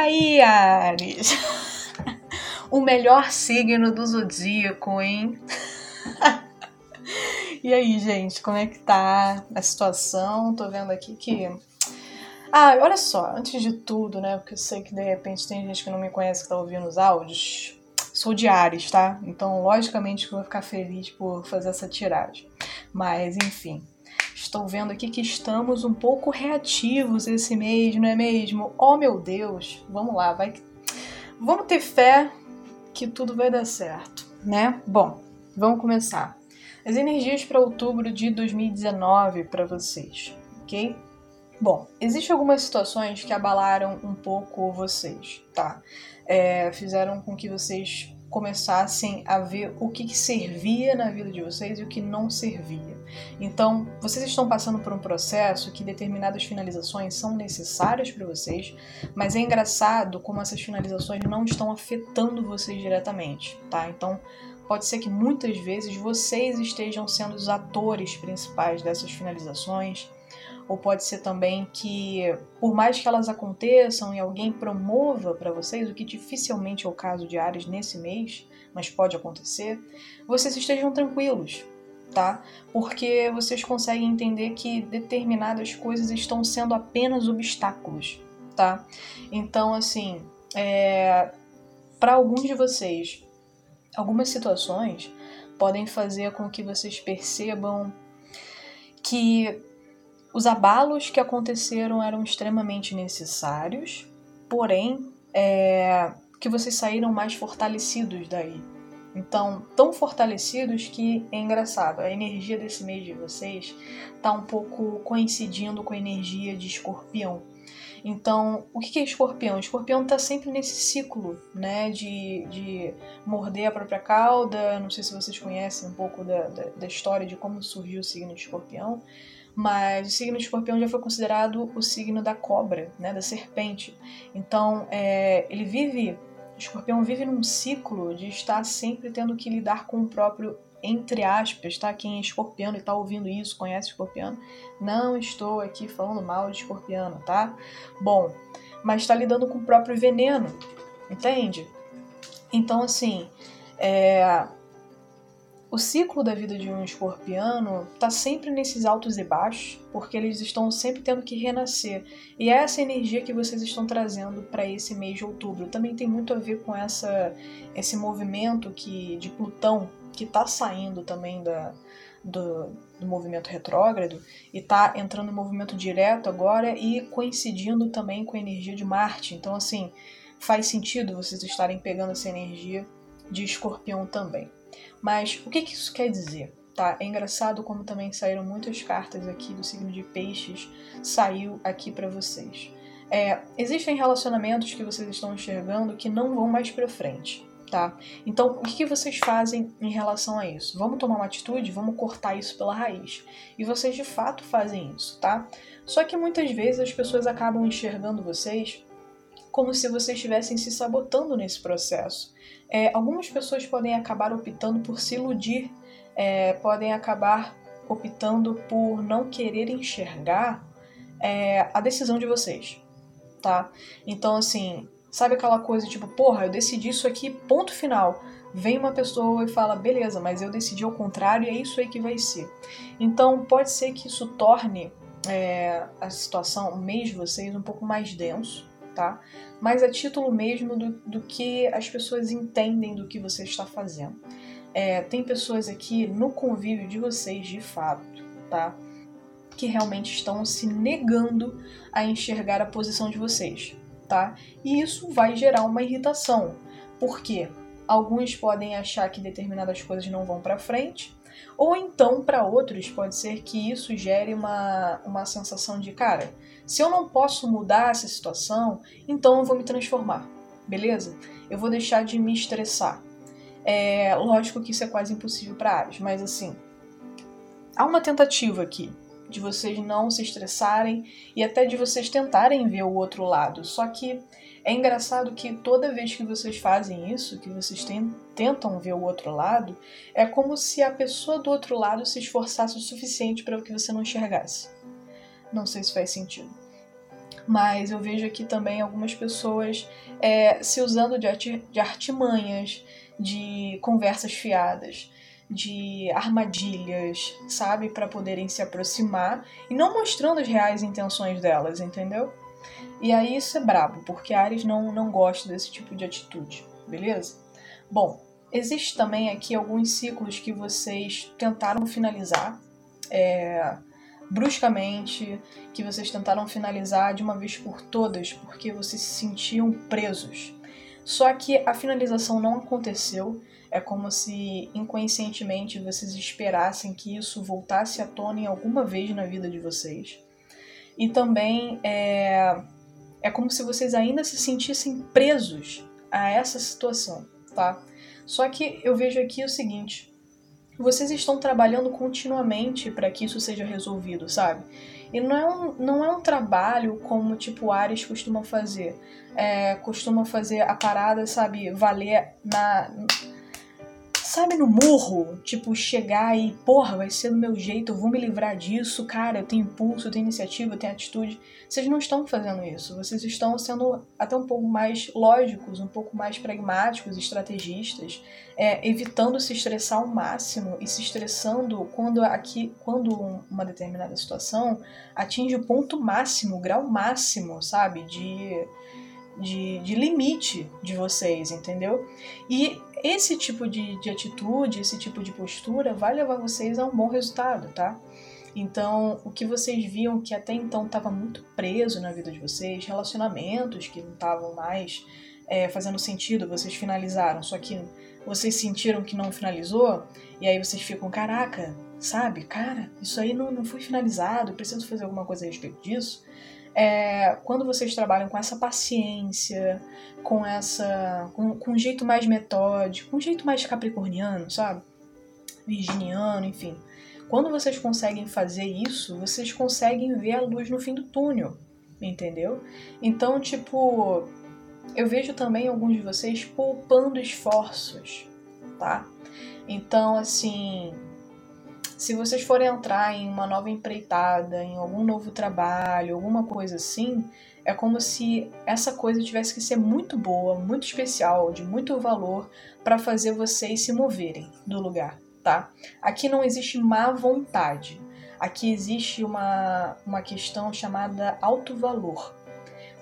aí, Ares? o melhor signo do zodíaco, hein? e aí, gente, como é que tá a situação? Tô vendo aqui que. Ah, olha só, antes de tudo, né? Porque eu sei que de repente tem gente que não me conhece que tá ouvindo os áudios. Sou de Ares, tá? Então, logicamente eu vou ficar feliz por fazer essa tiragem. Mas, enfim. Estou vendo aqui que estamos um pouco reativos esse mês, não é mesmo? Oh meu Deus! Vamos lá, vai. Vamos ter fé que tudo vai dar certo, né? Bom, vamos começar. As energias para outubro de 2019 para vocês, ok? Bom, existem algumas situações que abalaram um pouco vocês, tá? É, fizeram com que vocês começassem a ver o que, que, servia na vida de vocês e o que não servia. Então, vocês estão passando por um processo que determinadas finalizações são necessárias para vocês, mas é engraçado como essas finalizações não estão afetando vocês diretamente, tá? Então, pode ser que muitas vezes vocês estejam sendo os atores principais dessas finalizações ou pode ser também que, por mais que elas aconteçam e alguém promova para vocês, o que dificilmente é o caso de Ares nesse mês, mas pode acontecer, vocês estejam tranquilos, tá? Porque vocês conseguem entender que determinadas coisas estão sendo apenas obstáculos, tá? Então, assim, é... para alguns de vocês, algumas situações podem fazer com que vocês percebam que os abalos que aconteceram eram extremamente necessários, porém, é, que vocês saíram mais fortalecidos daí. Então, tão fortalecidos que é engraçado, a energia desse mês de vocês tá um pouco coincidindo com a energia de escorpião. Então, o que é escorpião? Escorpião tá sempre nesse ciclo, né, de, de morder a própria cauda. Não sei se vocês conhecem um pouco da, da, da história de como surgiu o signo de escorpião, mas o signo de escorpião já foi considerado o signo da cobra, né, da serpente. Então, é, ele vive, o escorpião vive num ciclo de estar sempre tendo que lidar com o próprio, entre aspas, tá? Quem é escorpiano e tá ouvindo isso, conhece escorpiano, não estou aqui falando mal de escorpiano, tá? Bom, mas está lidando com o próprio veneno, entende? Então, assim, é, o ciclo da vida de um escorpiano está sempre nesses altos e baixos, porque eles estão sempre tendo que renascer. E é essa energia que vocês estão trazendo para esse mês de outubro. Também tem muito a ver com essa, esse movimento que de Plutão que está saindo também da, do, do movimento retrógrado e está entrando em movimento direto agora e coincidindo também com a energia de Marte. Então, assim, faz sentido vocês estarem pegando essa energia de escorpião também. Mas o que, que isso quer dizer? Tá? É engraçado como também saíram muitas cartas aqui do signo de peixes, saiu aqui para vocês. É, existem relacionamentos que vocês estão enxergando que não vão mais para frente, tá? Então, o que, que vocês fazem em relação a isso? Vamos tomar uma atitude? Vamos cortar isso pela raiz. E vocês de fato fazem isso, tá? Só que muitas vezes as pessoas acabam enxergando vocês como se vocês estivessem se sabotando nesse processo. É, algumas pessoas podem acabar optando por se iludir, é, podem acabar optando por não querer enxergar é, a decisão de vocês, tá? Então, assim, sabe aquela coisa tipo, porra, eu decidi isso aqui, ponto final. Vem uma pessoa e fala, beleza, mas eu decidi ao contrário e é isso aí que vai ser. Então, pode ser que isso torne é, a situação, o mês de vocês, um pouco mais denso, tá? Mas a título mesmo do, do que as pessoas entendem do que você está fazendo. É, tem pessoas aqui no convívio de vocês, de fato, tá? Que realmente estão se negando a enxergar a posição de vocês, tá? E isso vai gerar uma irritação. Por quê? Alguns podem achar que determinadas coisas não vão para frente, ou então para outros pode ser que isso gere uma, uma sensação de, cara, se eu não posso mudar essa situação, então eu vou me transformar, beleza? Eu vou deixar de me estressar. É lógico que isso é quase impossível para Ares, mas assim, há uma tentativa aqui de vocês não se estressarem e até de vocês tentarem ver o outro lado. Só que é engraçado que toda vez que vocês fazem isso, que vocês tentam ver o outro lado, é como se a pessoa do outro lado se esforçasse o suficiente para que você não enxergasse. Não sei se faz sentido. Mas eu vejo aqui também algumas pessoas é, se usando de, arti de artimanhas, de conversas fiadas, de armadilhas, sabe, para poderem se aproximar e não mostrando as reais intenções delas, entendeu? E aí isso é brabo, porque Ares não, não gosta desse tipo de atitude, beleza? Bom, existe também aqui alguns ciclos que vocês tentaram finalizar é, bruscamente, que vocês tentaram finalizar de uma vez por todas, porque vocês se sentiam presos. Só que a finalização não aconteceu, é como se inconscientemente vocês esperassem que isso voltasse à tona em alguma vez na vida de vocês. E também é, é como se vocês ainda se sentissem presos a essa situação, tá? Só que eu vejo aqui o seguinte: vocês estão trabalhando continuamente para que isso seja resolvido, sabe? E não é um, não é um trabalho como tipo Ares costuma fazer. É, costuma fazer a parada, sabe, valer na sabe, no murro, tipo, chegar e, porra, vai ser do meu jeito, eu vou me livrar disso, cara, eu tenho impulso, eu tenho iniciativa, eu tenho atitude. Vocês não estão fazendo isso, vocês estão sendo até um pouco mais lógicos, um pouco mais pragmáticos, estrategistas, é, evitando se estressar ao máximo e se estressando quando aqui, quando uma determinada situação atinge o ponto máximo, o grau máximo, sabe, de de, de limite de vocês, entendeu? E esse tipo de, de atitude, esse tipo de postura vai levar vocês a um bom resultado, tá? Então, o que vocês viam que até então estava muito preso na vida de vocês, relacionamentos que não estavam mais é, fazendo sentido, vocês finalizaram, só que vocês sentiram que não finalizou, e aí vocês ficam, caraca, sabe, cara, isso aí não, não foi finalizado, preciso fazer alguma coisa a respeito disso é, quando vocês trabalham com essa paciência, com essa. com, com um jeito mais metódico, um jeito mais capricorniano, sabe? Virginiano, enfim. Quando vocês conseguem fazer isso, vocês conseguem ver a luz no fim do túnel, entendeu? Então, tipo, eu vejo também alguns de vocês poupando esforços, tá? Então, assim, se vocês forem entrar em uma nova empreitada, em algum novo trabalho, alguma coisa assim, é como se essa coisa tivesse que ser muito boa, muito especial, de muito valor para fazer vocês se moverem do lugar, tá? Aqui não existe má vontade. Aqui existe uma, uma questão chamada alto valor.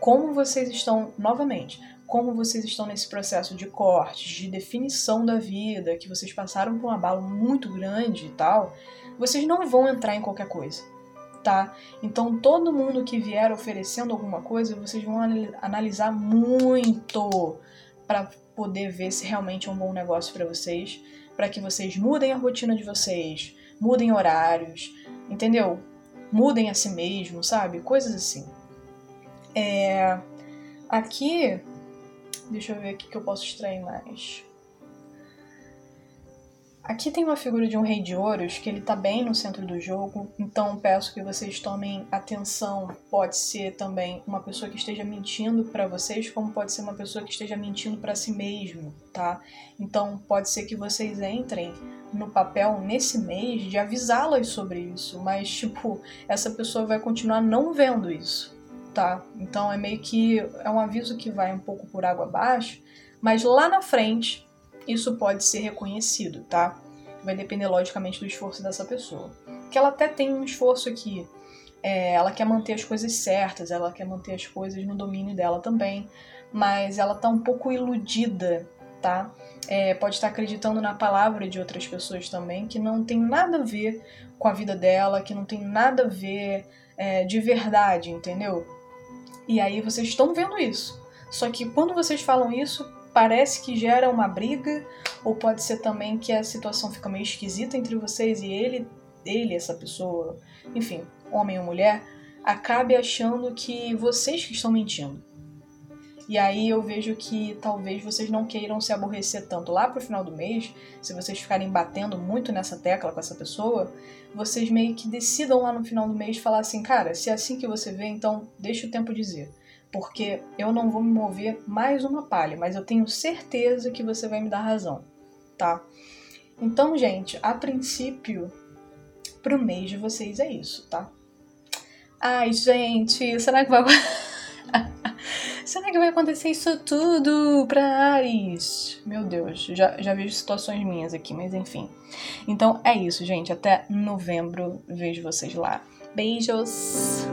Como vocês estão, novamente, como vocês estão nesse processo de cortes, de definição da vida, que vocês passaram por um abalo muito grande e tal, vocês não vão entrar em qualquer coisa, tá? Então todo mundo que vier oferecendo alguma coisa, vocês vão analisar muito para poder ver se realmente é um bom negócio para vocês, para que vocês mudem a rotina de vocês, mudem horários, entendeu? Mudem a si mesmo, sabe? Coisas assim. É... Aqui Deixa eu ver o que eu posso extrair mais. Aqui tem uma figura de um rei de ouros que ele tá bem no centro do jogo, então peço que vocês tomem atenção. Pode ser também uma pessoa que esteja mentindo para vocês, como pode ser uma pessoa que esteja mentindo para si mesmo, tá? Então pode ser que vocês entrem no papel nesse mês de avisá-las sobre isso, mas tipo, essa pessoa vai continuar não vendo isso tá? Então é meio que é um aviso que vai um pouco por água abaixo, mas lá na frente isso pode ser reconhecido, tá? Vai depender logicamente do esforço dessa pessoa. Que ela até tem um esforço aqui. É, ela quer manter as coisas certas, ela quer manter as coisas no domínio dela também, mas ela tá um pouco iludida, tá? É, pode estar acreditando na palavra de outras pessoas também, que não tem nada a ver com a vida dela, que não tem nada a ver é, de verdade, entendeu? E aí vocês estão vendo isso. Só que quando vocês falam isso, parece que gera uma briga, ou pode ser também que a situação fica meio esquisita entre vocês e ele, ele, essa pessoa, enfim, homem ou mulher, acabe achando que vocês que estão mentindo. E aí eu vejo que talvez vocês não queiram se aborrecer tanto lá pro final do mês, se vocês ficarem batendo muito nessa tecla com essa pessoa, vocês meio que decidam lá no final do mês falar assim, cara, se é assim que você vê, então deixa o tempo dizer. Porque eu não vou me mover mais uma palha, mas eu tenho certeza que você vai me dar razão, tá? Então, gente, a princípio, pro mês de vocês é isso, tá? Ai, gente, será que vai. Será que vai acontecer isso tudo pra Ares? Meu Deus, já, já vejo situações minhas aqui, mas enfim. Então é isso, gente. Até novembro. Vejo vocês lá. Beijos!